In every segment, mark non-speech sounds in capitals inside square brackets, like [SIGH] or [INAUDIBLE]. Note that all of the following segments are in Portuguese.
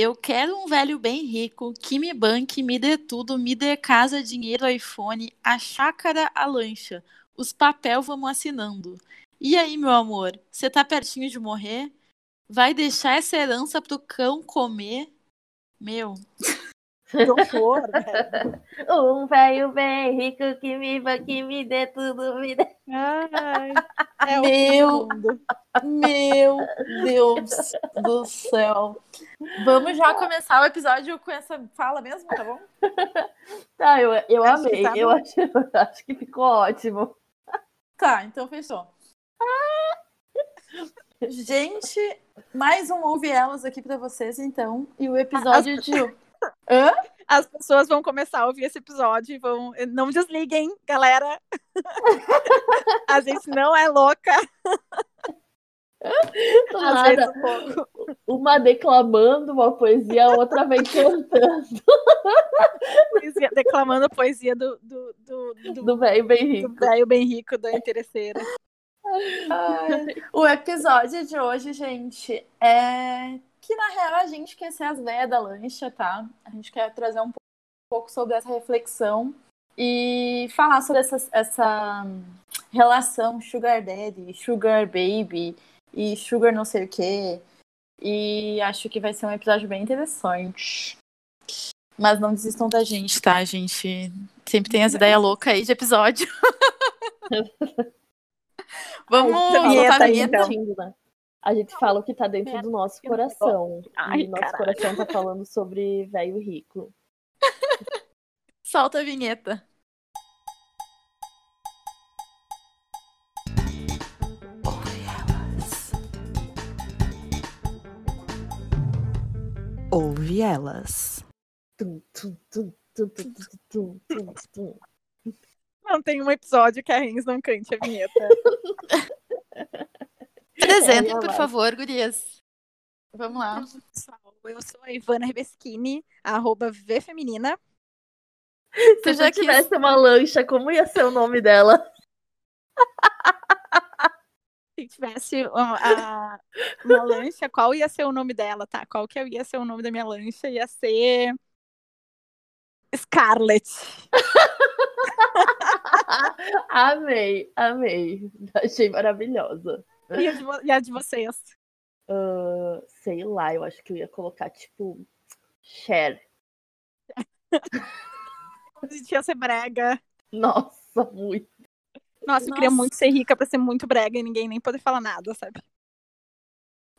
Eu quero um velho bem rico que me banque, me dê tudo, me dê casa, dinheiro, iPhone, a chácara, a lancha. Os papel vamos assinando. E aí, meu amor, você tá pertinho de morrer? Vai deixar essa herança pro cão comer? Meu. Que horror, [LAUGHS] velho. Um velho bem rico que me, que me dê tudo, me dê. Ai, é Meu. Meu Deus do céu. Vamos já começar o episódio com essa fala mesmo, tá bom? [LAUGHS] Tá, eu, eu Acho amei. tá eu, acho, [LAUGHS] eu acho que ficou ótimo. Tá, então fechou. Gente, mais um Ouve Elas aqui pra vocês, então. E o episódio de. Hã? As pessoas vão começar a ouvir esse episódio e vão. Não desliguem, galera. [LAUGHS] A gente não é louca. Do nada, um uma declamando uma poesia, a outra vem cantando Poesia- declamando a poesia do, do, do, do, do velho bem do rico. velho bem rico da interesseira. Ai, O episódio de hoje, gente, é que na real a gente quer ser as velhas da lancha, tá? A gente quer trazer um pouco sobre essa reflexão e falar sobre essa, essa relação sugar daddy, sugar baby e sugar não sei o quê. E acho que vai ser um episódio bem interessante. Mas não desistam da gente, tá? A gente sempre tem as ideias loucas aí de episódio. [LAUGHS] Vamos vinheta a vinheta. então. A gente fala o que tá dentro do nosso coração. Ai, e nosso coração tá falando sobre velho rico. [LAUGHS] Solta a vinheta. Ouve elas. Ouve elas. não tem um episódio que a Rins não cante a vinheta. [LAUGHS] Apresentem, por favor, gurias. Vamos lá. Pessoal, eu sou a Ivana Rebeschini, arroba Vfeminina. Se já quis... tivesse uma lancha, como ia ser o nome dela? [LAUGHS] Se tivesse uma, a- uma lancha, qual ia ser o nome dela, tá? Qual que ia ser o nome da minha lancha? Ia ser Scarlett. [LAUGHS] amei, amei. Achei maravilhosa. E a de, e a de vocês? Ah, sei lá, eu acho que eu ia colocar, tipo, Cher. [LAUGHS] A gente ia ser brega. Nossa, muito. Nossa, eu queria Nossa. muito ser rica pra ser muito brega e ninguém nem poder falar nada, sabe?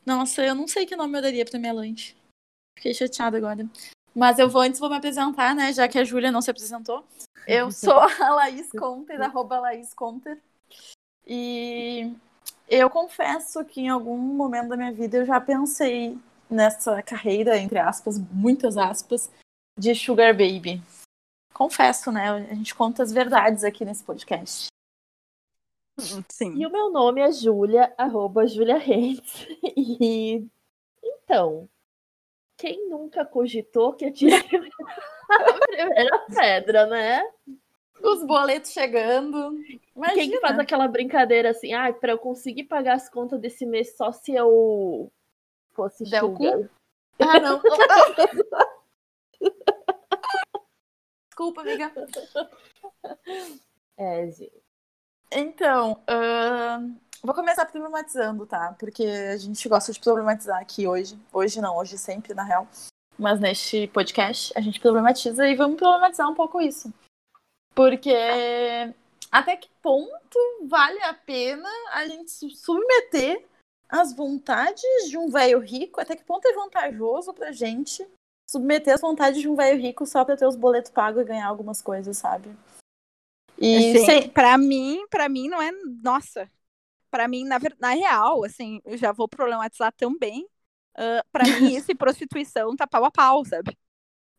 Nossa, eu não sei que nome eu daria pra minha lanche. Fiquei chateada agora. Mas eu vou antes vou me apresentar, né? Já que a Júlia não se apresentou. Eu [LAUGHS] sou a Laís Conter, [LAUGHS] arroba Laís Conter. E eu confesso que em algum momento da minha vida eu já pensei nessa carreira, entre aspas, muitas aspas, de Sugar Baby. Confesso, né? A gente conta as verdades aqui nesse podcast. Sim. E o meu nome é Júlia, arroba Júlia Reis. [LAUGHS] E então, quem nunca cogitou que atire [LAUGHS] a primeira pedra, né? Os boletos chegando. Imagina. Quem que faz aquela brincadeira assim, ah, pra eu conseguir pagar as contas desse mês só se eu fosse Der. Ah, não. [LAUGHS] Desculpa, amiga. É, gente. Então, ahn, vou começar problematizando, tá? Porque a gente gosta de problematizar aqui hoje. Hoje não, hoje sempre, na real. Mas neste podcast a gente problematiza e vamos problematizar um pouco isso. Porque até que ponto vale a pena a gente submeter às vontades de um velho rico? Até que ponto é vantajoso pra gente submeter às vontades de um velho rico só pra ter os boletos pagos e ganhar algumas coisas, sabe? E Assim, sem- Pra mim, para mim não é. Nossa. Pra mim, na, na real, assim, eu já vou problematizar também. ah, pra mim, [LAUGHS] isso e prostituição tá pau a pau, sabe?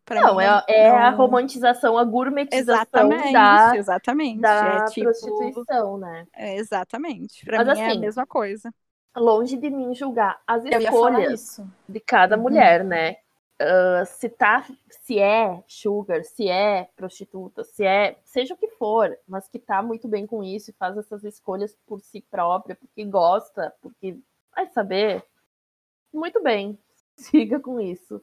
Pra Não, mim, é, é a não- romantização, a gourmetização Exatamente, da, exatamente. da é tipo, prostituição, né? é, exatamente. Pra Mas mim é a assim, mesma coisa. Longe de mim julgar as escolhas de cada Uhum. mulher, né? Ah, se tá, se é sugar, se é prostituta, se é, seja o que for, mas que tá muito bem com isso e faz essas escolhas por si própria, porque gosta, porque vai saber. Muito bem, [LAUGHS] siga com isso.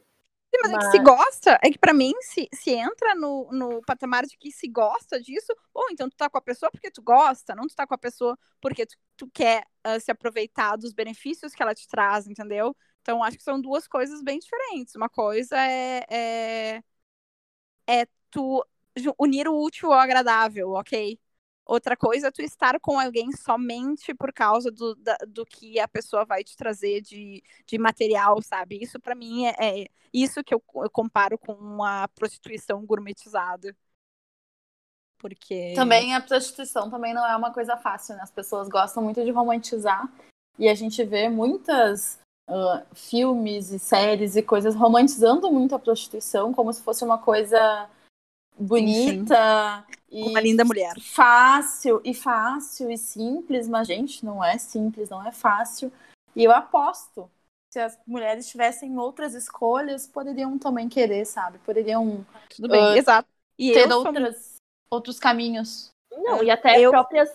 Sim, mas, é que se gosta, é que pra mim, se, se entra no, no patamar de que se gosta disso, bom, então tu tá com a pessoa porque tu gosta, não tu tá com a pessoa porque tu, tu quer uh, se aproveitar dos benefícios que ela te traz, entendeu? Então, acho que são duas coisas bem diferentes. Uma coisa é, é, é tu unir o útil ao agradável, ok? Outra coisa é tu estar com alguém somente por causa do, da, do que a pessoa vai te trazer de, de material, sabe? Isso para mim é, é, isso que eu, eu comparo com uma prostituição gourmetizada. Porque. Também a prostituição também não é uma coisa fácil, né? As pessoas gostam muito de romantizar. E a gente vê muitas uh, filmes e séries e coisas romantizando muito a prostituição como se fosse uma coisa bonita e uma linda mulher. Fácil e fácil e simples, mas gente, não é simples, não é fácil. E eu aposto se as mulheres tivessem outras escolhas, poderiam também querer, sabe? Poderiam tudo bem, uh, exato. E ter outras, sou... outros caminhos. Não, e até eu... próprias,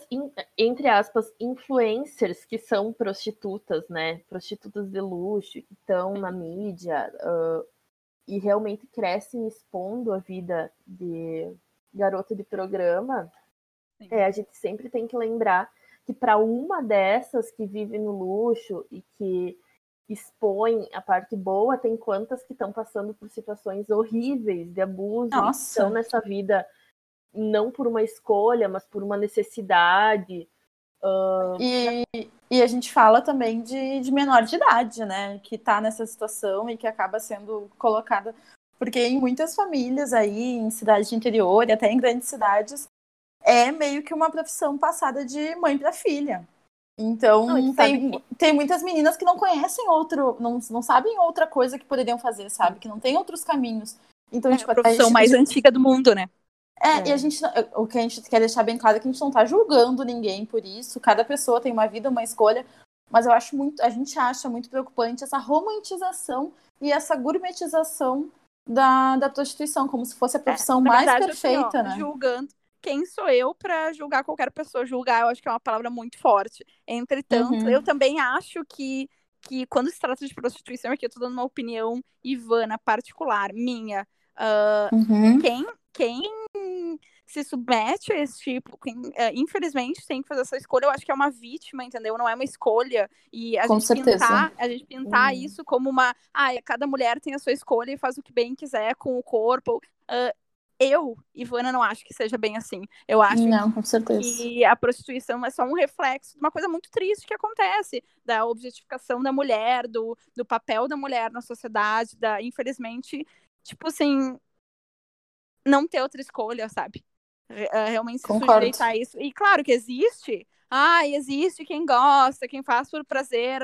entre aspas, influencers que são prostitutas, né? Prostitutas de luxo, que estão na mídia, uh, e realmente crescem expondo a vida de garota de programa, é, a gente sempre tem que lembrar que para uma dessas que vive no luxo e que expõe a parte boa, tem quantas que estão passando por situações horríveis de abuso, Nossa. estão nessa vida não por uma escolha, mas por uma necessidade. Uh... E, e a gente fala também de, de menor de idade, né? Que está nessa situação e que acaba sendo colocada. Porque em muitas famílias aí, em cidades de interior e até em grandes cidades, é meio que uma profissão passada de mãe para filha. Então, não, tem, sabe... tem muitas meninas que não conhecem outro, não, não sabem outra coisa que poderiam fazer, sabe? Que não tem outros caminhos. Então, é tipo, a profissão a gente, mais antiga do mundo, né? É, é, e a gente, o que a gente quer deixar bem claro é que a gente não tá julgando ninguém por isso. Cada pessoa tem uma vida, uma escolha. Mas eu acho muito, a gente acha muito preocupante essa romantização e essa gourmetização da, da prostituição, como se fosse a é, profissão é, mais verdade, perfeita, assim, ó, né? Julgando. Quem sou eu para julgar qualquer pessoa? Julgar, eu acho que é uma palavra muito forte. Entretanto, uhum. eu também acho que, que quando se trata de prostituição, aqui eu tô dando uma opinião Ivana particular, minha. Uh, uhum. Quem quem se submete a esse tipo, quem, uh, infelizmente tem que fazer essa escolha, eu acho que é uma vítima, entendeu? Não é uma escolha. E a Com gente certeza. pintar, a gente pintar hum. isso como uma. Ah, cada mulher tem a sua escolha e faz o que bem quiser com o corpo. Uh, eu, Ivana, não acho que seja bem assim. Eu acho não, com certeza. que a prostituição é só um reflexo de uma coisa muito triste que acontece, da objetificação da mulher, do, do papel da mulher na sociedade, da, infelizmente, tipo assim, não ter outra escolha, sabe? É, realmente se Concordo. sujeitar a isso. E claro que existe. Ah, existe quem gosta, quem faz por prazer.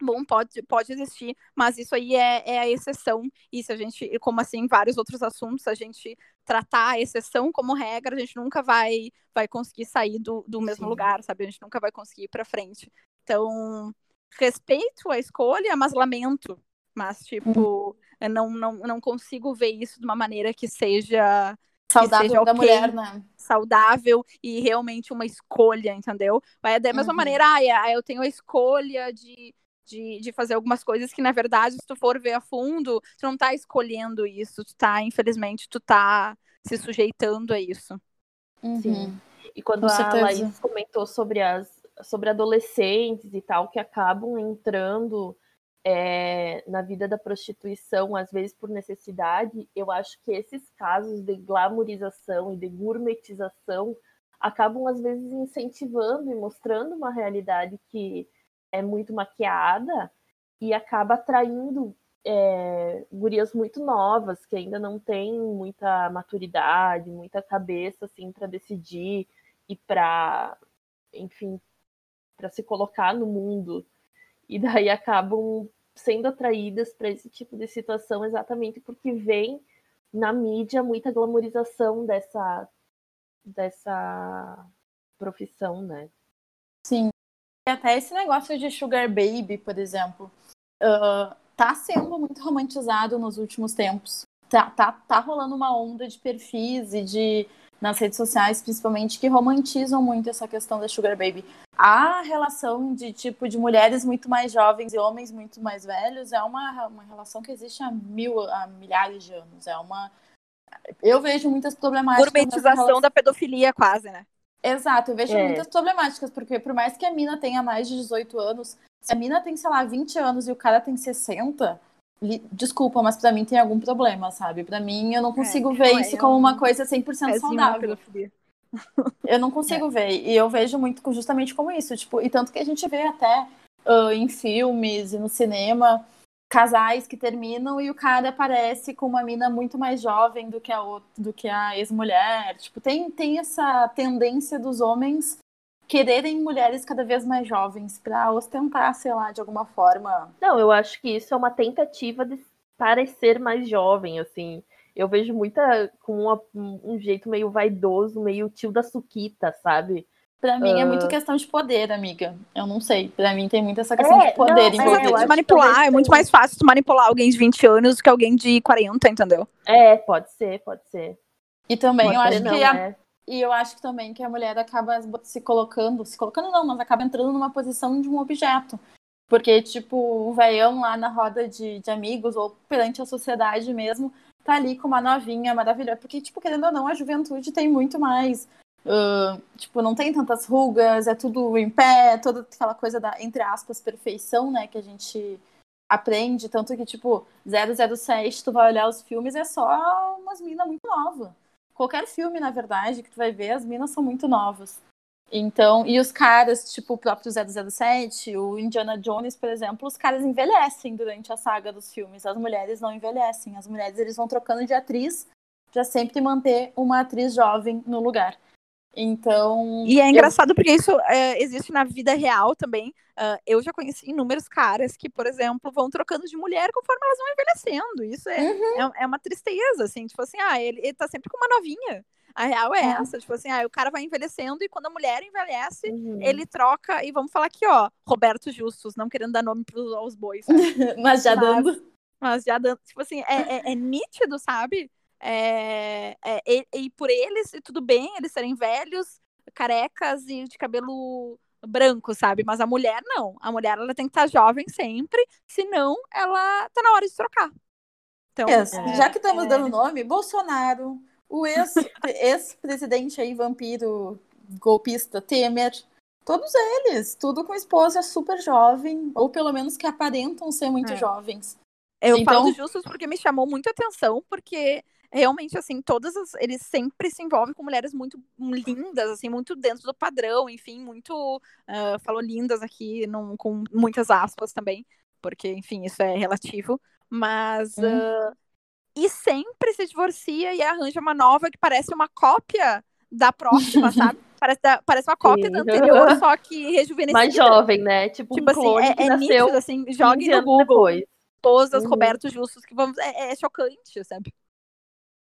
Bom, pode, pode existir, mas isso aí é, é a exceção. E se a gente, como assim, vários outros assuntos, a gente tratar a exceção como regra, a gente nunca vai, vai conseguir sair do, do mesmo Sim. lugar, sabe? A gente nunca vai conseguir ir para frente. Então, respeito a escolha, mas lamento. Mas, tipo, uhum. Eu não, não, não consigo ver isso de uma maneira que seja saudável que seja okay, da mulher, né? Saudável e realmente uma escolha, entendeu? Vai da mesma uhum. maneira, ah, eu tenho a escolha de, de, de fazer algumas coisas que, na verdade, se tu for ver a fundo, tu não tá escolhendo isso, tu tá, infelizmente, tu tá se sujeitando a isso. Uhum. Sim. E quando Com a certeza. Laís comentou sobre as sobre adolescentes e tal que acabam entrando é, na vida da prostituição, às vezes por necessidade, eu acho que esses casos de glamorização e de gourmetização acabam, às vezes, incentivando e mostrando uma realidade que é muito maquiada e acaba atraindo é, gurias muito novas que ainda não têm muita maturidade, muita cabeça assim para decidir e para, enfim, para se colocar no mundo. E daí acabam sendo atraídas para esse tipo de situação exatamente porque vem na mídia muita glamorização dessa dessa profissão, né? Sim. E até esse negócio de sugar baby, por exemplo, uh, tá sendo muito romantizado nos últimos tempos. Tá, tá, tá rolando uma onda de perfis e de, nas redes sociais, principalmente, que romantizam muito essa questão da Sugar Baby. A relação de tipo de mulheres muito mais jovens e homens muito mais velhos é uma, uma relação que existe há mil, há milhares de anos. É uma. Eu vejo muitas problemáticas. Gourmetização relação... da pedofilia, quase, né? Exato, eu vejo é. muitas problemáticas, porque por mais que a mina tenha mais de 18 anos, se a mina tem, sei lá, 20 anos e o cara tem 60, desculpa, mas para mim tem algum problema, sabe? Para mim eu não é, consigo é, ver não, isso como uma coisa 100% saudável. [LAUGHS] Eu não consigo é. ver. E eu vejo muito justamente como isso, tipo, e tanto que a gente vê até uh, em filmes e no cinema casais que terminam e o cara aparece com uma mina muito mais jovem do que a do que a ex-mulher. Tipo, tem tem essa tendência dos homens quererem mulheres cada vez mais jovens para ostentar, sei lá, de alguma forma. Não, eu acho que isso é uma tentativa de parecer mais jovem, assim. Eu vejo muita com uma, um jeito meio vaidoso, meio tio da suquita, sabe? Pra mim uh... é muito questão de poder, amiga. Eu não sei. Pra mim tem muito essa questão é, de poder não, envolvida. É, de manipular. É muito mais fácil tu manipular alguém de 20 anos do que alguém de 40, entendeu? É, pode ser, pode ser. E também pode eu acho não, que a, é. E eu acho também que a mulher acaba se colocando, se colocando não, mas acaba entrando numa posição de um objeto. Porque, tipo, o velhão lá na roda de, de amigos, ou perante a sociedade mesmo, tá ali com uma novinha maravilhosa. Porque, tipo, querendo ou não, a juventude tem muito mais. Uh, tipo, não tem tantas rugas, é tudo em pé, toda aquela coisa da, entre aspas, perfeição, né, que a gente aprende. Tanto que, tipo, 007, tu vai olhar os filmes, é só umas minas muito novas qualquer filme, na verdade, que tu vai ver, as minas são muito novas. Então, e os caras, tipo o próprio 007, o Indiana Jones, por exemplo, os caras envelhecem durante a saga dos filmes. As mulheres não envelhecem. As mulheres eles vão trocando de atriz para sempre manter uma atriz jovem no lugar. Então. E é engraçado eu... porque isso é, existe na vida real também. Uh, eu já conheci inúmeros caras que, por exemplo, vão trocando de mulher conforme elas vão envelhecendo. Isso é, uhum. é, é, uma tristeza, assim. Tipo assim, ah, ele, ele tá sempre com uma novinha. A real é, é. essa, tipo assim, ah, o cara vai envelhecendo e quando a mulher envelhece, uhum. ele troca. E vamos falar aqui, ó, Roberto Justus, não querendo dar nome pros, aos bois. [LAUGHS] mas já mas, dando. Mas já dando. Tipo assim, é, é, é nítido, sabe? É, é, e, e, por eles, e tudo bem, eles serem velhos, carecas e de cabelo branco, sabe? Mas a mulher não. A mulher ela tem que estar jovem sempre, senão ela tá na hora de trocar. Então, é, já que estamos é. dando nome, Bolsonaro, o ex-presidente aí, vampiro, golpista, Temer, todos eles, tudo com esposa super jovem, ou pelo menos que aparentam ser muito é. jovens. Eu então... falo justos porque me chamou muita atenção, porque realmente, assim, todas as, eles sempre se envolvem com mulheres muito lindas, assim, muito dentro do padrão, enfim, muito, uh, falou lindas aqui, num, com muitas aspas também, porque, enfim, isso é relativo, mas, hum. uh, e sempre se divorcia e arranja uma nova que parece uma cópia da próxima, [LAUGHS] sabe? Parece, da, parece uma cópia Sim. da anterior, [LAUGHS] só que rejuvenescida. Mais jovem, né? Tipo, tipo um assim, é, é nítido, assim, jogue no Google. Depois. Esposas, uhum. Roberto Justus, que vamos. É, é chocante, sabe?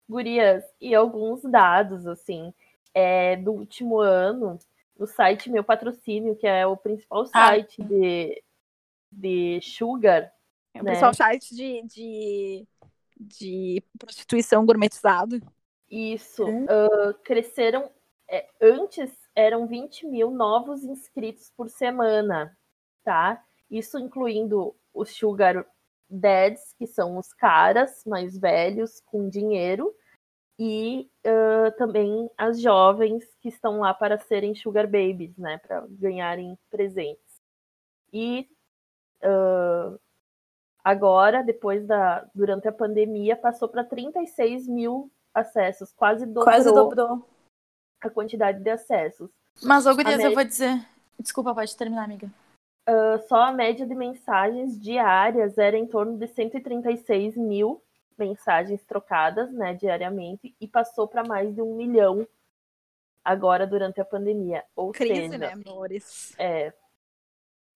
Gurias, e alguns dados, assim, é, do último ano, no site Meu Patrocínio, que é o principal ah, site ah. de, de Sugar. É o né? principal site de, de, de prostituição gourmetizado. Isso. Uh, cresceram. É, antes eram 20 mil novos inscritos por semana, tá? Isso incluindo o Sugar dads, que são os caras mais velhos com dinheiro, e uh, também as jovens que estão lá para serem sugar babies, né, para ganharem presentes. E uh, agora, depois da, durante a pandemia, passou para 36 mil acessos, quase dobrou, quase dobrou a quantidade de acessos. Mas, ô, Gurias, média... eu vou dizer. Desculpa, pode terminar, amiga. Uh, só a média de mensagens diárias era em torno de 136 mil mensagens trocadas né, diariamente e passou para mais de um milhão agora durante a pandemia. Ou Crise, seja, né, amores? É.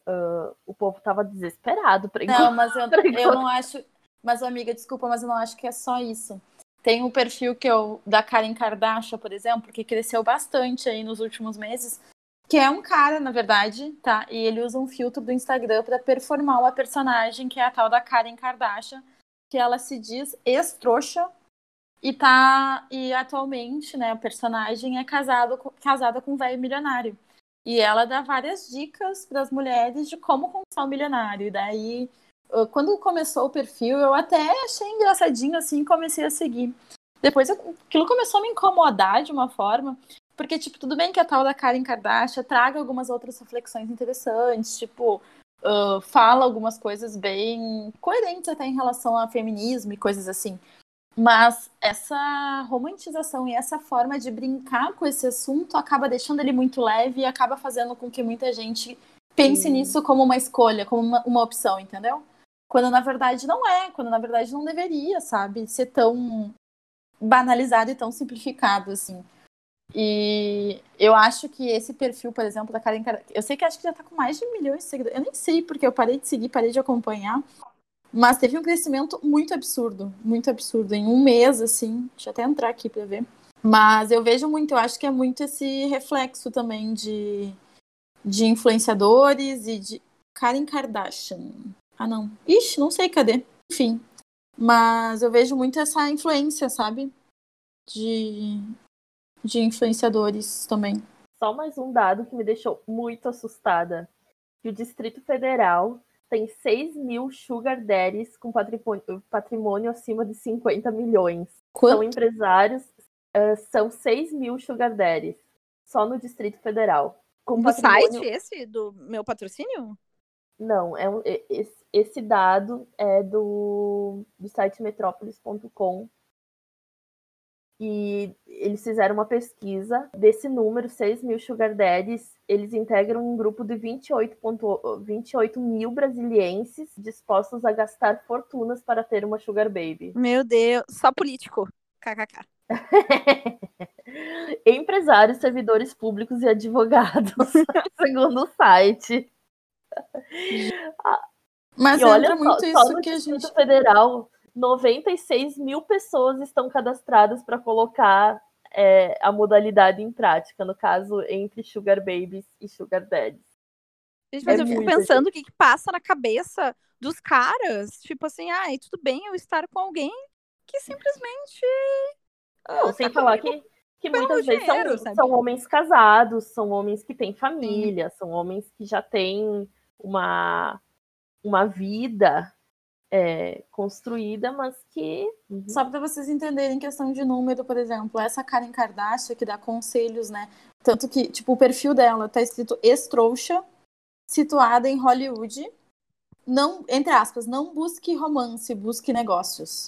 Uh, o povo tava desesperado para Não, mas eu, [LAUGHS] eu não acho. Mas, amiga, desculpa, mas eu não acho que é só isso. Tem um perfil que eu, da Karen Kardashian, por exemplo, que cresceu bastante aí nos últimos meses, que é um cara, na verdade, tá? E ele usa um filtro do Instagram para performar uma personagem que é a tal da Karen Kardashian, que ela se diz ex-trouxa E tá. E atualmente, né, a personagem é casado, casada com um velho milionário. E ela dá várias dicas para as mulheres de como conquistar um milionário. E daí, quando começou o perfil, eu até achei engraçadinho assim comecei a seguir. Depois aquilo começou a me incomodar de uma forma, porque, tipo, tudo bem que a tal da Karen Kardashian traga algumas outras reflexões interessantes, tipo, uh, fala algumas coisas bem coerentes até em relação ao feminismo e coisas assim. Mas essa romantização e essa forma de brincar com esse assunto acaba deixando ele muito leve e acaba fazendo com que muita gente pense uhum. nisso como uma escolha, como uma, uma, opção, entendeu? Quando na verdade não é, quando na verdade não deveria, sabe? Ser tão banalizado e tão simplificado assim. E eu acho que esse perfil, por exemplo, da Karen eu sei que acho que já tá com mais de milhões de seguidores. Eu nem sei porque eu parei de seguir, parei de acompanhar. Mas teve um crescimento muito absurdo, muito absurdo. Em um mês, assim, deixa eu até entrar aqui para ver. Mas eu vejo muito, eu acho que é muito esse reflexo também de, de influenciadores e de Karen Kardashian. Ah, não. Ixi, não sei cadê. Enfim. Mas eu vejo muito essa influência, sabe? De, de influenciadores também. Só mais um dado que me deixou muito assustada. Que o Distrito Federal tem 6 mil sugar daddies com patrimônio, patrimônio acima de 50 milhões. Quanto? São empresários, uh, são 6 mil sugar daddies, só no Distrito Federal. Com do patrimônio... site esse, do meu patrocínio? Não, é um, esse, esse dado é do, do site metrópolis.com e eles fizeram uma pesquisa desse número, 6 mil sugar daddies, eles integram um grupo de 28, 28 mil brasilienses dispostos a gastar fortunas para ter uma sugar baby. Meu Deus, só político. KKK. [LAUGHS] Empresários, servidores públicos e advogados, [LAUGHS] segundo o site. Mas e olha muito só, isso só que a gente Federal 96 mil pessoas estão cadastradas para colocar é, a modalidade em prática, no caso, entre Sugar Babies e Sugar Daddies. Gente, mas é eu fico pensando o que, que passa na cabeça dos caras. Tipo assim, ai, ah, tudo bem eu estar com alguém que simplesmente. Não, ah, sem tá falar que, que muitas vezes são, são, homens casados, são homens que têm família, Sim. são homens que já têm uma, uma vida é, construída, mas que. Uhum. Só para vocês entenderem questão de número, por exemplo, essa Karen Kardashian que dá conselhos, né? Tanto que, tipo, o perfil dela tá escrito ex-trouxa, situada em Hollywood. Não, entre aspas, não busque romance, busque negócios.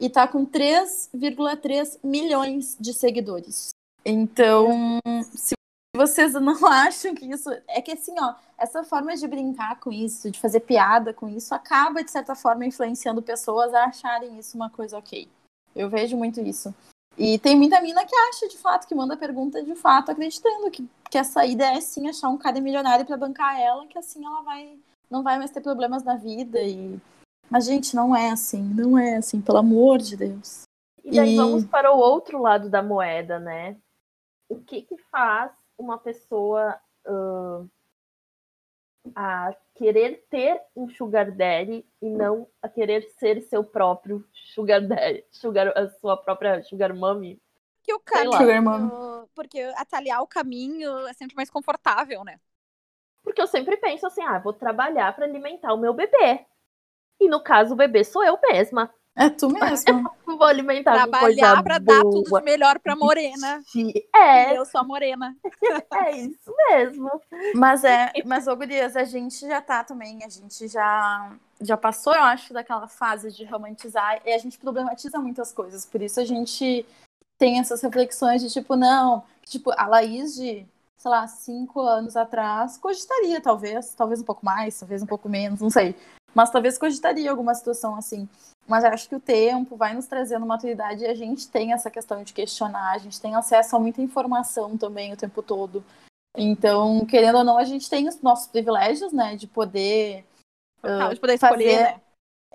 E tá com 3,3 milhões de seguidores. Então, se vocês [LAUGHS] não acham que isso. É que assim, ó, essa forma de brincar com isso, de fazer piada com isso, acaba, de certa forma, influenciando pessoas a acharem isso uma coisa ok. Eu vejo muito isso. E tem muita mina que acha, de fato, que manda pergunta de fato, acreditando que, que a saída é sim achar um cara milionário para bancar ela, que assim ela vai. não vai mais ter problemas na vida. E. Mas, gente, não é assim, não é assim, pelo amor de Deus. E daí e... vamos para o outro lado da moeda, né? O que que faz uma pessoa uh, a querer ter um sugar daddy e não a querer ser seu próprio sugar daddy, sugar, a sua própria sugar mommy. Que o caminho, porque atalhar o caminho é sempre mais confortável, né? Porque eu sempre penso assim, ah, vou trabalhar para alimentar o meu bebê. E no caso, o bebê sou eu mesma. É tu mesmo. [LAUGHS] Vou alimentar Trabalhar para dar tudo de melhor para Morena. É. E eu sou a Morena. [LAUGHS] É isso mesmo. Mas é, mas ô Gurias, a gente já tá também, a gente já já passou, eu acho, daquela fase de romantizar e a gente problematiza muitas coisas. Por isso a gente tem essas reflexões de tipo, não, tipo, a Laís de, sei lá, cinco anos atrás cogitaria, talvez, talvez um pouco mais, talvez um pouco menos, não sei. Mas talvez cogitaria alguma situação assim. Mas acho que o tempo vai nos trazendo maturidade e a gente tem essa questão de questionar, a gente tem acesso a muita informação também o tempo todo. Então, querendo ou não, a gente tem os nossos privilégios, né, de poder. Uh, de poder escolher, fazer... né?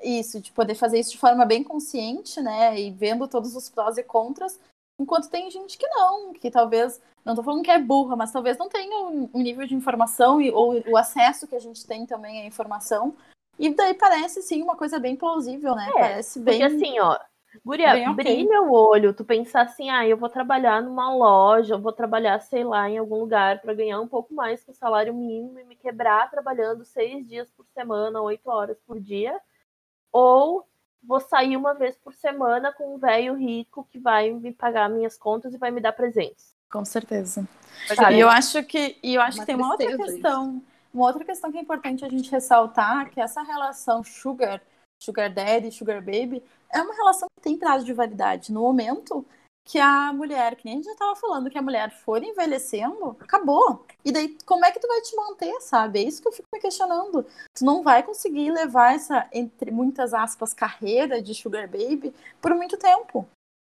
Isso, de poder fazer isso de forma bem consciente, né, e vendo todos os prós e contras, enquanto tem gente que não, que talvez, não tô falando que é burra, mas talvez não tenha um nível de informação e, ou o acesso que a gente tem também à informação e daí parece, sim, uma coisa bem plausível, né? É, parece bem. Porque assim, ó, Guria, okay. brilha o olho, tu pensar assim, ah, eu vou trabalhar numa loja, eu vou trabalhar, sei lá, em algum lugar para ganhar um pouco mais que o salário mínimo e me quebrar trabalhando seis dias por semana, oito horas por dia, ou vou sair uma vez por semana com um velho rico que vai me pagar minhas contas e vai me dar presentes. Com certeza. E eu acho que, e eu acho que tem uma outra questão, isso. Uma outra questão que é importante a gente ressaltar, que essa relação sugar, sugar daddy, sugar baby, é uma relação que tem prazo de validade. No momento que a mulher, que nem a gente já estava falando, que a mulher for envelhecendo, acabou. E daí, como é que tu vai te manter, sabe? É isso que eu fico me questionando. Tu não vai conseguir levar essa, entre muitas aspas, carreira de sugar baby por muito tempo.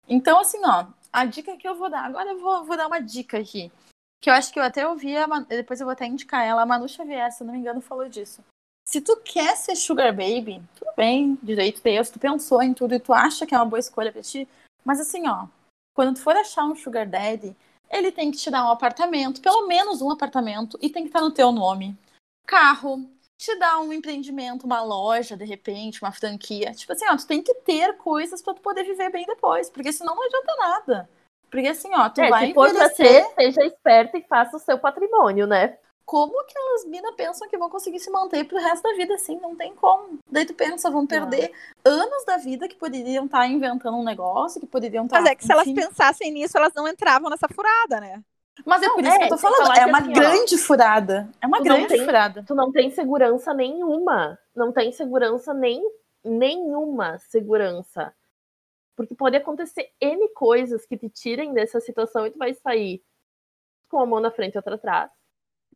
Então, assim, ó, a dica que eu vou dar, agora eu vou, vou dar uma dica aqui. Que eu acho que eu até ouvi, a, depois eu vou até indicar ela, a Manu Xavier, se não me engano, falou disso. Se tu quer ser sugar baby, tudo bem, direito teu, se tu pensou em tudo e tu acha que é uma boa escolha pra ti, mas assim, ó, quando tu for achar um sugar daddy, ele tem que te dar um apartamento, pelo menos um apartamento, e tem que estar no teu nome. Carro, te dar um empreendimento, uma loja, de repente, uma franquia. Tipo assim, ó, tu tem que ter coisas para tu poder viver bem depois, porque senão não adianta nada. Porque assim, ó, tu é, vai se for envelhecer... Ser, seja esperto e faça o seu patrimônio, né? como que elas minas pensam que vão conseguir se manter pro resto da vida assim? Não tem como. Daí tu pensa, vão perder não. anos da vida que poderiam estar tá inventando um negócio, que poderiam estar. Tá, Mas é que se elas pensassem nisso, elas não entravam nessa furada, né? Mas é por isso é, que eu tô falando, é uma assim, grande ó, furada. É uma grande tem, furada. Tu não tem segurança nenhuma. Não tem segurança nem nenhuma segurança. Porque pode acontecer N coisas que te tirem dessa situação e tu vai sair com a mão na frente e outra atrás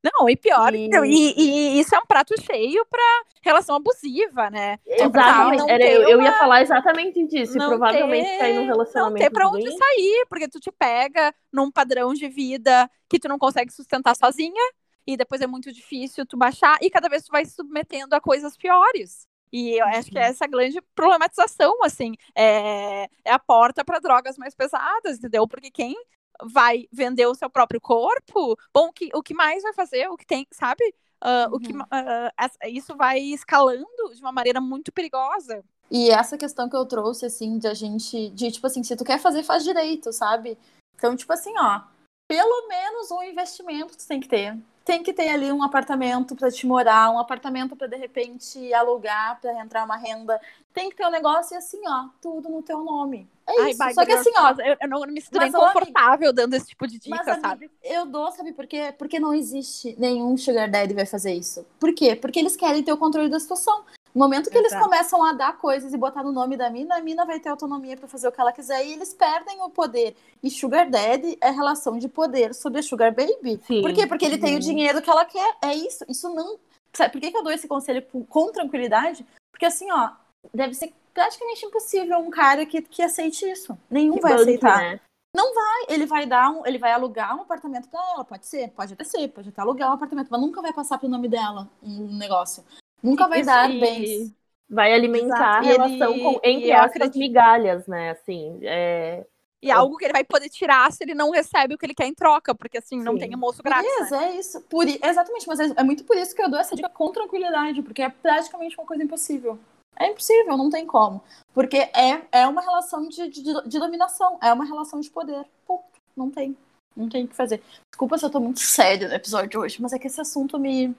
não, e pior, e... E, e, isso é um prato cheio para relação abusiva, né? Exatamente. Era, eu, uma... eu ia falar exatamente disso. Não provavelmente ter... cair num relacionamento. Não ter pra onde sair, porque tu te pega num padrão de vida que tu não consegue sustentar sozinha, e depois é muito difícil tu baixar, e cada vez tu vai se submetendo a coisas piores. E eu acho que é uhum. essa grande problematização, assim, é, é a porta para drogas mais pesadas, entendeu? Porque quem vai vender o seu próprio corpo, bom, o que, o que mais vai fazer, o que tem, sabe? Uh, uhum. o que, uh, isso vai escalando de uma maneira muito perigosa. E essa questão que eu trouxe, assim, de a gente, de tipo assim, se tu quer fazer, faz direito, sabe? Então, tipo assim, ó, pelo menos um investimento tu tem que ter tem que ter ali um apartamento para te morar, um apartamento para de repente alugar, para entrar uma renda. Tem que ter um negócio e assim, ó, tudo no teu nome. É Ai, isso. Só que assim, ó, eu, eu não me sinto nem confortável dando esse tipo de dica, mas, sabe? Eu dou, sabe por quê? Porque não existe nenhum sugar daddy vai fazer isso. Por quê? Porque eles querem ter o controle da situação. No momento que Exato. eles começam a dar coisas e botar no nome da mina, a mina vai ter autonomia para fazer o que ela quiser e eles perdem o poder. E Sugar Daddy é relação de poder sobre a Sugar Baby. Sim. Por quê? Porque ele tem o dinheiro que ela quer. É isso. Isso não. Sabe por que, que eu dou esse conselho com, tranquilidade? Porque assim, ó, deve ser praticamente impossível um cara que, que aceite isso. Nenhum que vai aceitar. Né? Não vai, ele vai dar um, ele vai alugar um apartamento para ela, pode ser, pode até ser, pode até alugar um apartamento, mas nunca vai passar pro nome dela um negócio. Nunca vai Isso, dar bens. Vai alimentar Exato. a relação ele, com, entre as migalhas, né? Assim, é... E é algo que ele vai poder tirar se ele não recebe o que ele quer em troca, porque assim, Sim. não tem almoço grátis. Beleza, né? é isso. Por, exatamente, mas é, é, muito por isso que eu dou essa dica com tranquilidade, porque é praticamente uma coisa impossível. É impossível, não tem como. Porque é, é uma relação de, de, de dominação, é uma relação de poder. Ponto. Não tem. Não tem o que fazer. Desculpa se eu tô muito sério no episódio de hoje, mas é que esse assunto me,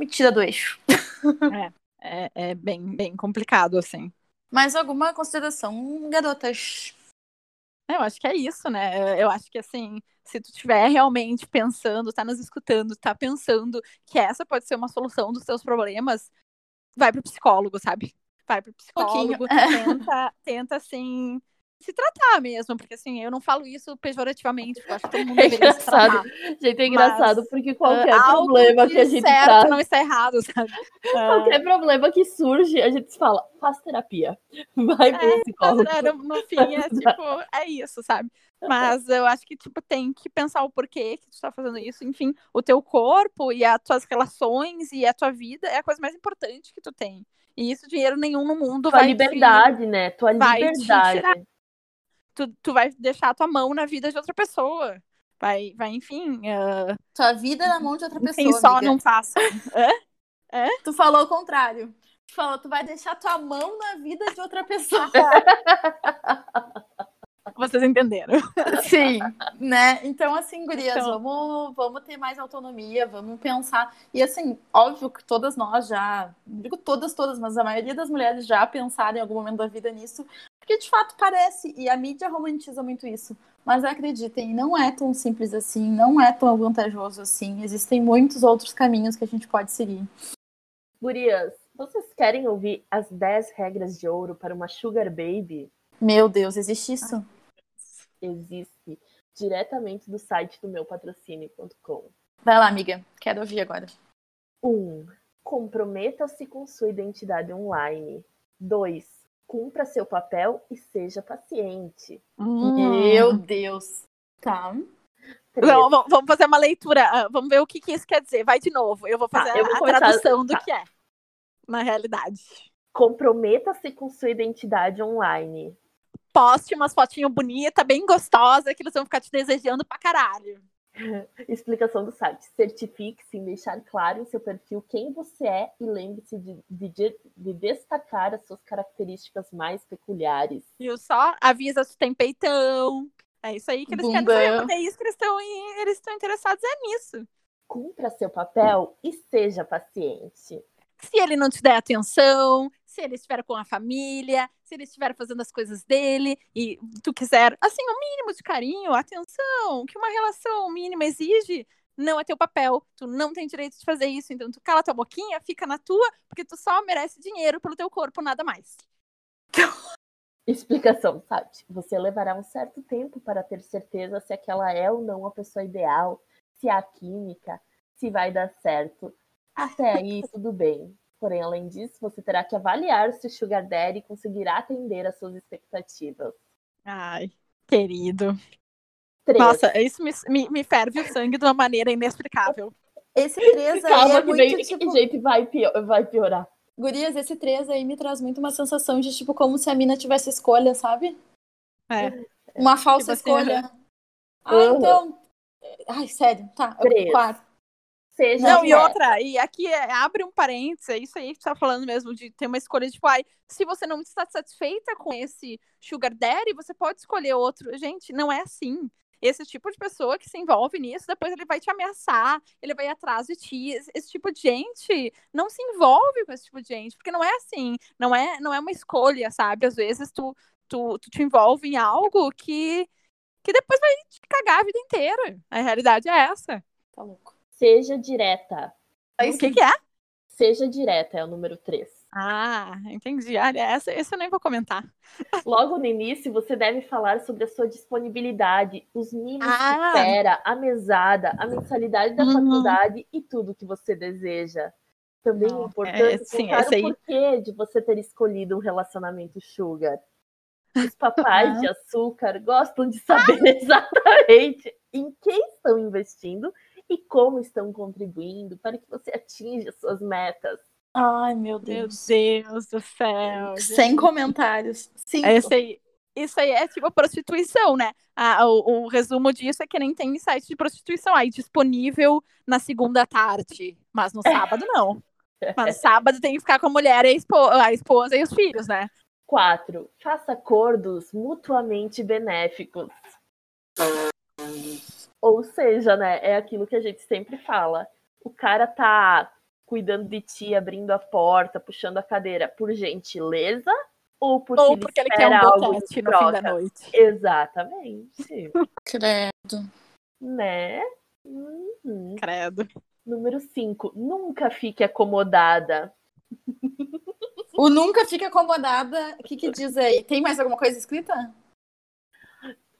me tira do eixo. [LAUGHS] é, é, é bem, bem complicado, assim. Mais alguma consideração, garotas? Eu acho que é isso, né? Eu acho que assim, se tu estiver realmente pensando, tá nos escutando, tá pensando que essa pode ser uma solução dos teus problemas, vai pro psicólogo, sabe? Vai pro psicólogo, tenta, [LAUGHS] tenta assim, se tratar mesmo, porque assim, eu não falo isso pejorativamente, porque eu acho que todo [LAUGHS] mundo é engraçado. Gente, é engraçado, porque qualquer uh, problema que a gente certo tá... não está errado, sabe? [LAUGHS] qualquer problema que surge, a gente fala, faz terapia, [LAUGHS] vai pro é, psicólogo. É, no fim, é tipo, é isso, sabe? Mas eu acho que, tipo, tem que pensar o porquê que tu tá fazendo isso. Enfim, o teu corpo e as tuas relações e a tua vida é a coisa mais importante que tu tem. E isso, dinheiro nenhum no mundo tua vai... liberdade, te... né? Tua liberdade tu, tu vai deixar a tua mão na vida de outra pessoa. Vai, vai enfim. Uh... Tua vida na mão de outra pessoa. Enfim, só amiga. não faça. [LAUGHS] é? Tu falou o contrário. Tu falou, tu vai deixar tua mão na vida de outra pessoa. [LAUGHS] vocês entenderam. Sim, né? Então, assim, gurias, então... vamos, vamos ter mais autonomia, vamos pensar. E, assim, óbvio que todas nós já, digo todas, todas, mas a maioria das mulheres já pensaram em algum momento da vida nisso, porque de fato parece, e a mídia romantiza muito isso. Mas acreditem, não é tão simples assim, não é tão vantajoso assim. Existem muitos outros caminhos que a gente pode seguir. Gurias, vocês querem ouvir as 10 regras de ouro para uma Sugar Baby? Meu Deus, existe isso? Existe. Diretamente do site do meu patrocínio.com. Vai lá, amiga. Quero ouvir agora. 1. Um, Comprometa-se com sua identidade online. 2. Cumpra seu papel e seja paciente. Hum. Meu Deus. Tá. Não, vamos fazer uma leitura. Ah, vamos ver o que, que, isso quer dizer. Vai de novo. Eu vou tá, fazer tá, eu vou a começar... tradução do tá. que é na realidade. Comprometa-se com sua identidade online. Poste umas fotinhas bonitas, bem gostosas, que eles vão ficar te desejando pra caralho. [LAUGHS] Explicação do site. Certifique-se em deixar claro em seu perfil quem você é e lembre-se de, de, de, destacar as suas características mais peculiares. Viu só? Avisa se tem peitão. É isso aí que eles Bunda. querem saber, porque é isso que eles estão eles estão interessados é nisso. Cumpra seu papel e seja paciente. Se ele não te der atenção, se ele estiver com a família, se ele estiver fazendo as coisas dele e tu quiser, assim, o um mínimo de carinho, atenção, que uma relação mínima exige, não é teu papel. Tu não tem direito de fazer isso. Então tu cala tua boquinha, fica na tua, porque tu só merece dinheiro pelo teu corpo, nada mais. [LAUGHS] Explicação, Tati. Você levará um certo tempo para ter certeza se aquela é ou não a pessoa ideal, se há química, se vai dar certo. Até aí, [LAUGHS] tudo bem. Porém, além disso, você terá que avaliar se o Sugar Daddy conseguirá atender às suas expectativas. Ai, querido. Três. Nossa, isso me, me, me, ferve o sangue de uma maneira inexplicável. Esse [LAUGHS] 3 aí Calma é que muito, vem, tipo... gente, vai, pior, vai piorar. Gurias, esse 3 aí me traz muito uma sensação de, tipo, como se a mina tivesse escolha, sabe? É. Uma falsa tipo assim, escolha. Ah, uhum. então... Ai, sério, tá. Três. Quatro seja. Não, e outra, e aqui é, abre um parênteses, é isso aí que você tá falando mesmo, de ter uma escolha de tipo, pai. se você não está satisfeita com esse Sugar Daddy, você pode escolher outro. Gente, não é assim. Esse tipo de pessoa que se envolve nisso, depois ele vai te ameaçar, ele vai atrás de ti. Esse tipo de gente não se envolve com esse tipo de gente, porque não é assim, não é, não é uma escolha, sabe? Às vezes tu, tu, tu te envolve em algo que, que depois vai te cagar a vida inteira. A realidade é essa. Tá louco. Seja direta. O que, que é? Seja direta é o número 3. Ah, entendi. Olha, essa, essa eu nem vou comentar. [LAUGHS] Logo no início, você deve falar sobre a sua disponibilidade, os mínimos ah. que espera, a mesada, a mensalidade da uhum. faculdade e tudo que você deseja. Também é importante é, sim, contar o porquê de você ter escolhido um relacionamento sugar. Os [LAUGHS] papais de açúcar gostam de saber [LAUGHS] exatamente em quem estão investindo e como estão contribuindo para que você atinja suas metas. Ai, meu Deus. Meu Deus do céu. Sem comentários. Sim. Esse aí, isso aí é tipo prostituição, né? Ah, o, o, resumo disso é que nem tem site de prostituição aí disponível na segunda tarde, mas no sábado não. [LAUGHS] Mas no sábado tem que ficar com a mulher, a, espo a esposa e os filhos, né? Quatro, faça acordos mutuamente benéficos. Ou seja, né, é aquilo que a gente sempre fala. O cara tá cuidando de ti, abrindo a porta, puxando a cadeira por gentileza ou porque, ou porque ele, ele quer um boquete no fim da noite. Exatamente. [LAUGHS] Credo. Né? Uhum. Credo. Número 5. Nunca fique acomodada. O nunca fique acomodada, o que, que diz aí? Tem mais alguma coisa escrita?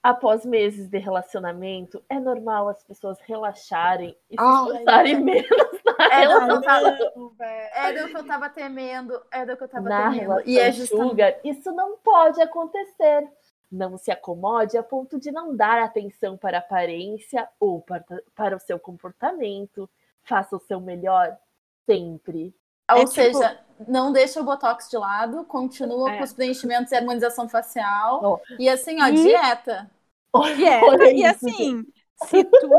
Após meses de relacionamento, é normal as pessoas relaxarem e se oh, esforçarem menos na é relação. Era o que eu tava temendo, era o que eu tava na temendo. E é justamente... sugar, isso não pode acontecer. Não se acomode a ponto de não dar atenção para a aparência ou para, para o seu comportamento. Faça o seu melhor sempre. Ou é, seja, tipo... não deixa o botox de lado, continua é. com os preenchimentos e harmonização facial. Oh. E assim, ó, e... dieta. Dieta. e assim, se tu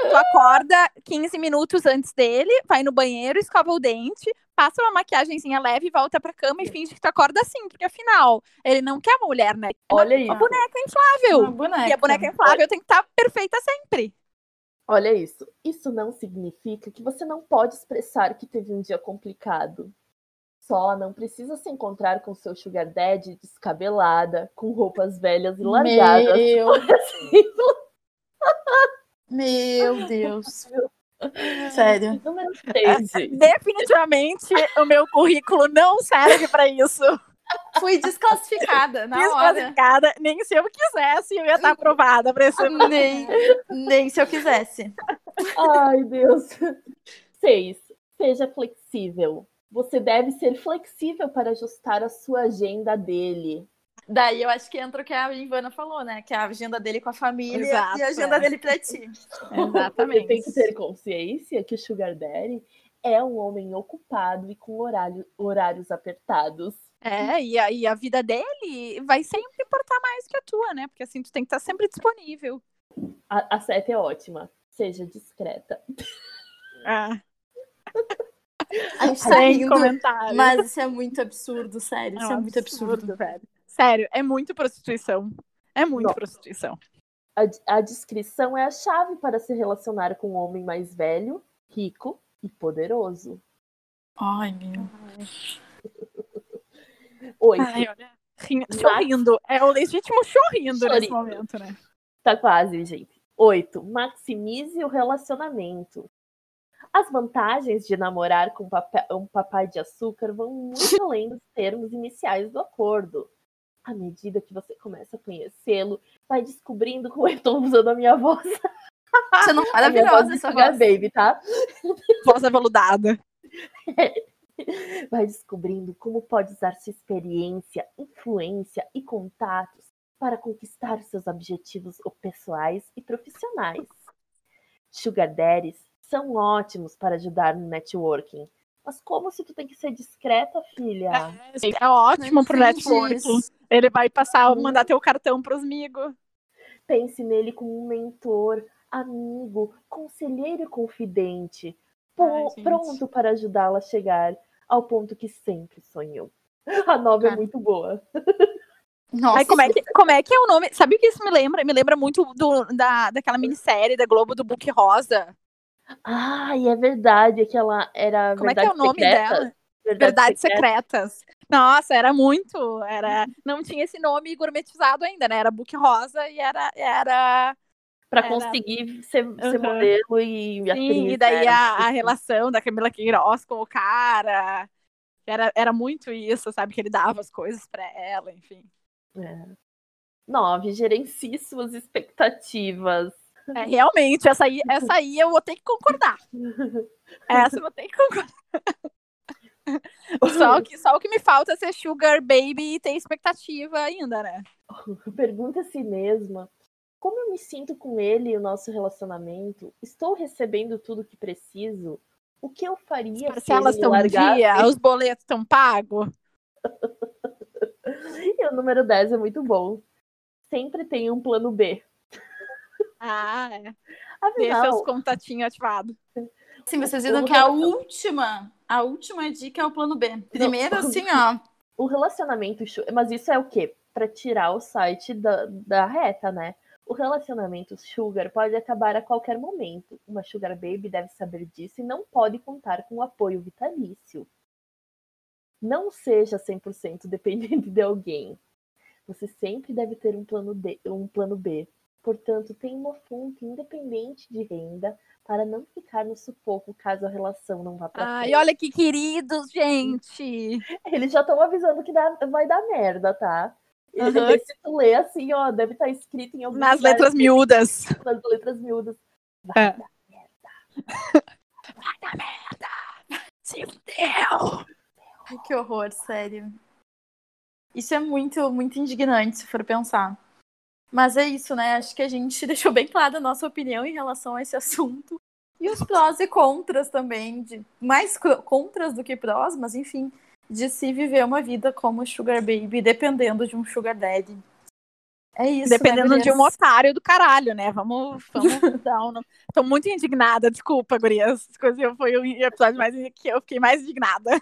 Tu acorda 15 minutos antes dele, vai no banheiro, escova o dente, passa uma maquiagemzinha leve, volta pra cama e finge que tu acorda assim, porque afinal, ele não quer mulher, né? Olha aí. Uma boneca inflável. Uma boneca. E a boneca inflável tem que estar perfeita sempre. Olha isso. Isso não significa que você não pode expressar que teve um dia complicado. Só não precisa se encontrar com seu sugar daddy descabelada, com roupas velhas e largadas. [LAUGHS] Meu, meu Deus. [LAUGHS] Sério. número 3, gente. Definitivamente, o meu currículo não serve pra isso. Fui desclassificada na hora. Desclassificada, nem se eu quisesse, eu ia estar aprovada pra esse. Nem, [LAUGHS] nem se eu quisesse. Ai, Deus. 6. Seja flexível. Você deve ser flexível para ajustar a sua agenda dele. Daí eu acho que entra o que a Ivana falou, né? Que é a agenda dele com a família Exato, e a agenda é. dele pra ti. Você tem que ter consciência que o Sugar Daddy é um homem ocupado e com horário- horários apertados. É, e a, e a vida dele vai sempre importar mais que a tua, né? Porque assim, tu tem que estar sempre disponível. A, a seta é ótima. Seja discreta. Ah, [LAUGHS] A gente tá sem rindo, comentário. mas isso é muito absurdo, sério. É Isso é muito absurdo. velho. Sério, é muito prostituição. É muito Não. prostituição. A, a discrição é a chave para se relacionar com um homem mais velho, rico e poderoso. Ai, meu. [LAUGHS] Oito. Ai, olha. Chorrindo. É o legítimo chorrindo nesse Chorrindo. momento, né? Tá quase, gente. Oito. Maximize o relacionamento. As vantagens de namorar com um papai de açúcar vão muito [LAUGHS] além dos termos iniciais do acordo. À medida que você começa a conhecê-lo, vai descobrindo como eu tô usando a minha voz. [LAUGHS] Você não [LAUGHS] voz maravilhosa essa voz. Baby, tá? [LAUGHS] Voz aveludada. [LAUGHS] Vai descobrindo como pode usar sua experiência, influência e contatos para conquistar seus objetivos pessoais e profissionais. Sugar Daddies são ótimos para ajudar no networking. Mas como se tu tem que ser discreta, filha? É, é ótimo pro Não network. entendi. Ele vai passar, mandar teu cartão pros amigos. Pense nele como um mentor, amigo, conselheiro e confidente, Ai, pronto para ajudá-la a chegar ao ponto que sempre sonhou. A nova é Cara. muito boa. Nossa, Aí, como, é que, como é que é o nome? Sabe o que isso me lembra? Me lembra muito do, da, daquela minissérie da Globo do Book Rosa. Ai, é verdade, aquela era Como é que é o nome Secretas? dela? Verdades Secretas. Nossa, era muito. Era, não tinha esse nome gourmetizado ainda, né? Era Book Rosa e era. era Pra Era- conseguir ser, ser Uhum. modelo e sim, atriz. e daí a, a relação da Camila Queiroz com o cara. Era, era muito isso, sabe? Que ele dava as coisas pra ela, enfim. É. Nove, gerencie suas expectativas. É, realmente, essa aí, essa aí eu vou ter que concordar. [LAUGHS] Essa eu vou ter que concordar. Só o que, só o que me falta é ser sugar baby e ter expectativa ainda, né? [LAUGHS] Pergunta a si mesma: como eu me sinto com ele e o nosso relacionamento? Estou recebendo tudo que preciso? O que eu faria As se ele parcelas me estão dia, os boletos estão pagos. [LAUGHS] E o número 10 é muito bom. Sempre tem um plano B. Ah, é. [LAUGHS] Deixa Afinal, os contatinhos ativados. Sim, vocês viram que a última, a última dica é o plano B. Primeiro, [LAUGHS] assim, ó. o relacionamento. Mas isso é o quê? Pra tirar o site da, da reta, né? O relacionamento sugar pode acabar a qualquer momento. Uma sugar baby deve saber disso e não pode contar com apoio vitalício. Não seja 100% dependente de alguém. Você sempre deve ter um plano, D, um plano B. Portanto, tenha uma fonte independente de renda para não ficar no sufoco caso a relação não vá para Ai, olha que queridos, gente. eles já estão avisando que dá- vai dar merda, tá? E Aham. daí, Se tu ler assim, ó, deve estar escrito em algum Nas letras assim, miúdas. Nas letras miúdas. Vai É. dar merda. Vai dar merda. Se fudeu. Ai, que horror, sério. Isso é muito, muito indignante, se for pensar. Mas é isso, né? Acho que a gente [LAUGHS] deixou bem clara a nossa opinião em relação a esse assunto. E os prós e contras também, de mais contras do que prós, mas enfim, de se viver uma vida como sugar baby, dependendo de um sugar daddy. É isso. Dependendo né, de um otário do caralho, né? Vamos, vamos [LAUGHS] dar um... Tô muito indignada, desculpa, gurias. Foi o episódio mais que eu fiquei mais indignada.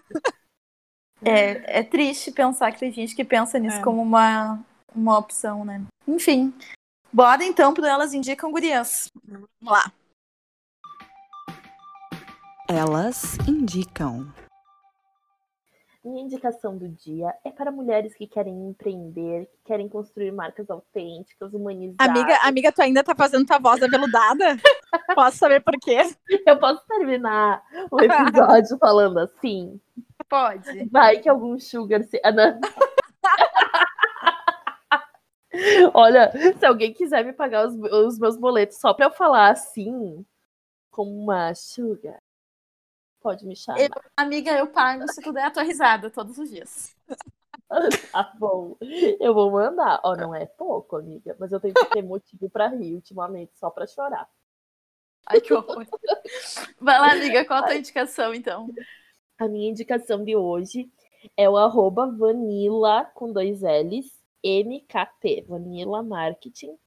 É, é triste pensar que tem gente que pensa nisso é. como uma, uma opção, né? Enfim. Bora então para elas indicam gurias. Vamos lá. Elas indicam. Minha indicação do dia é para mulheres que querem empreender, que querem construir marcas autênticas, humanizadas. Amiga, amiga, tu ainda tá fazendo tua voz aveludada? [LAUGHS] posso saber por quê? Eu posso terminar o episódio [LAUGHS] falando assim? Pode. Vai que algum sugar se... Ah, [LAUGHS] Olha, se alguém quiser me pagar os, os meus boletos só para eu falar assim, como uma sugar, Pode me chamar. Eu, amiga, eu pago se tu der a tua risada todos os dias. [LAUGHS] tá bom. Eu vou mandar. Ó, oh, não é pouco, amiga, mas eu tenho que ter motivo para rir ultimamente, só para chorar. Ai, que horror. Vai lá, amiga, qual a tua indicação, então? A minha indicação de hoje é o arroba vanilla com dois L's, MKT, Vanilla Marketing.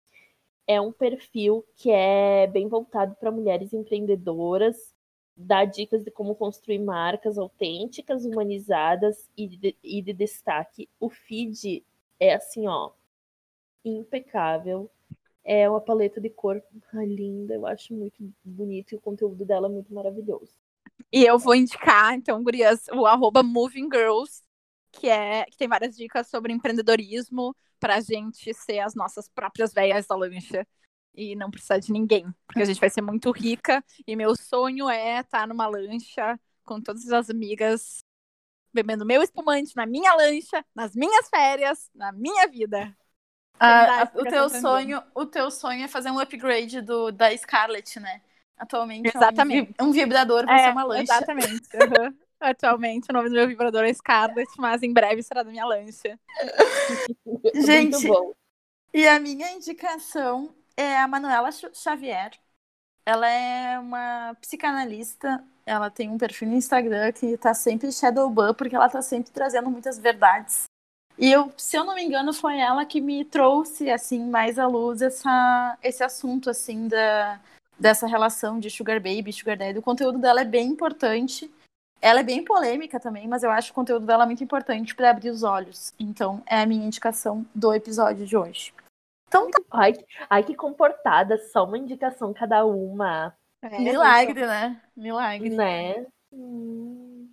É um perfil que é bem voltado para mulheres empreendedoras dá dicas de como construir marcas autênticas, humanizadas e de, e de destaque. O feed é assim, ó, impecável. É uma paleta de cor linda, eu acho muito bonito e o conteúdo dela é muito maravilhoso. E eu vou indicar, então, gurias, o arroba Moving Girls, que, é, que tem várias dicas sobre empreendedorismo para a gente ser as nossas próprias velhas da lancha e não precisar de ninguém, porque a gente vai ser muito rica e meu sonho é estar numa lancha com todas as amigas bebendo meu espumante na minha lancha, nas minhas férias, na minha vida. Ah, o teu sonho, o teu sonho é fazer um upgrade do da Scarlett, né? Atualmente exatamente. é um, um vibrador para é, ser uma lancha. Exatamente. Uhum. [LAUGHS] Atualmente o nome do meu vibrador é Scarlett, mas em breve será da minha lancha. Gente, e a minha indicação é a Manuela Xavier. Ela é uma psicanalista. Ela tem um perfil no Instagram que tá sempre shadowban, porque ela tá sempre trazendo muitas verdades. E eu, se eu não me engano, foi ela que me trouxe assim mais à luz essa, esse assunto assim da, dessa relação de sugar baby, sugar daddy. O conteúdo dela é bem importante. Ela é bem polêmica também, mas eu acho o conteúdo dela muito importante para abrir os olhos. Então, é a minha indicação do episódio de hoje. Então tá. Ai, ai, que comportada, só uma indicação cada uma. É, Milagre, né? Milagre. Né?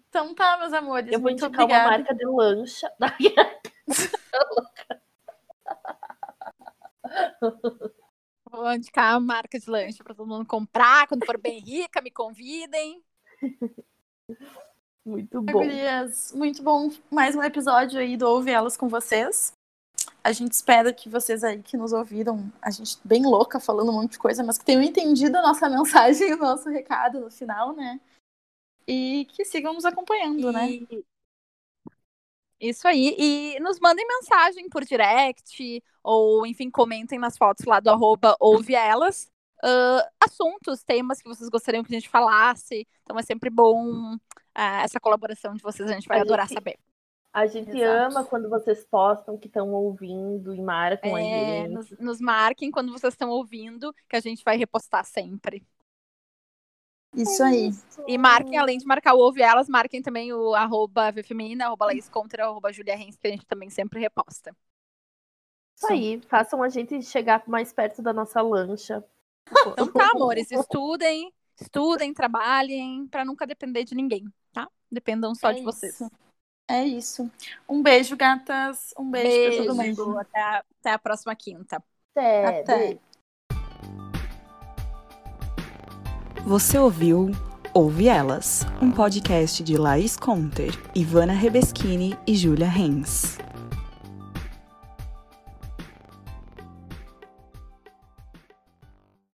Então tá, meus amores. Eu vou muito indicar obrigada. uma marca de lancha. [LAUGHS] [LAUGHS] vou indicar a marca de lancha para todo mundo comprar. Quando for bem rica, me convidem. Muito bom. Gurias, muito bom. Mais um episódio aí do Ouve Elas com vocês. A gente espera que vocês aí que nos ouviram, a gente bem louca falando um monte de coisa, mas que tenham entendido a nossa [LAUGHS] mensagem, o nosso recado no final, né? E que sigam nos acompanhando, né? e... né? Isso aí. E nos mandem mensagem por direct, ou enfim, comentem nas fotos lá do arroba ouve elas. Uh, assuntos, temas que vocês gostariam que a gente falasse. Então é sempre bom uh, essa colaboração de vocês, a gente vai a adorar gente, saber. A gente Exato. ama quando vocês postam que estão ouvindo e marcam é, a gente. Nos, nos marquem quando vocês estão ouvindo, que a gente vai repostar sempre. Isso aí. E marquem, além de marcar o Ouve Elas, marquem também o arroba Vfeminina, arroba Laís Contra, arroba Julia Renz, que a gente também sempre reposta. Isso aí, façam a gente chegar mais perto da nossa lancha. [LAUGHS] Então tá, amores, estudem, estudem, trabalhem, para nunca depender de ninguém, tá? Dependam só é de vocês. Isso. É isso. Um beijo, gatas. Um beijo, beijo pra todo mundo. Até a, até a próxima quinta. Até. até. Você ouviu Ouve Elas, um podcast de Laís Conter, Ivana Rebeschini e Júlia Renz.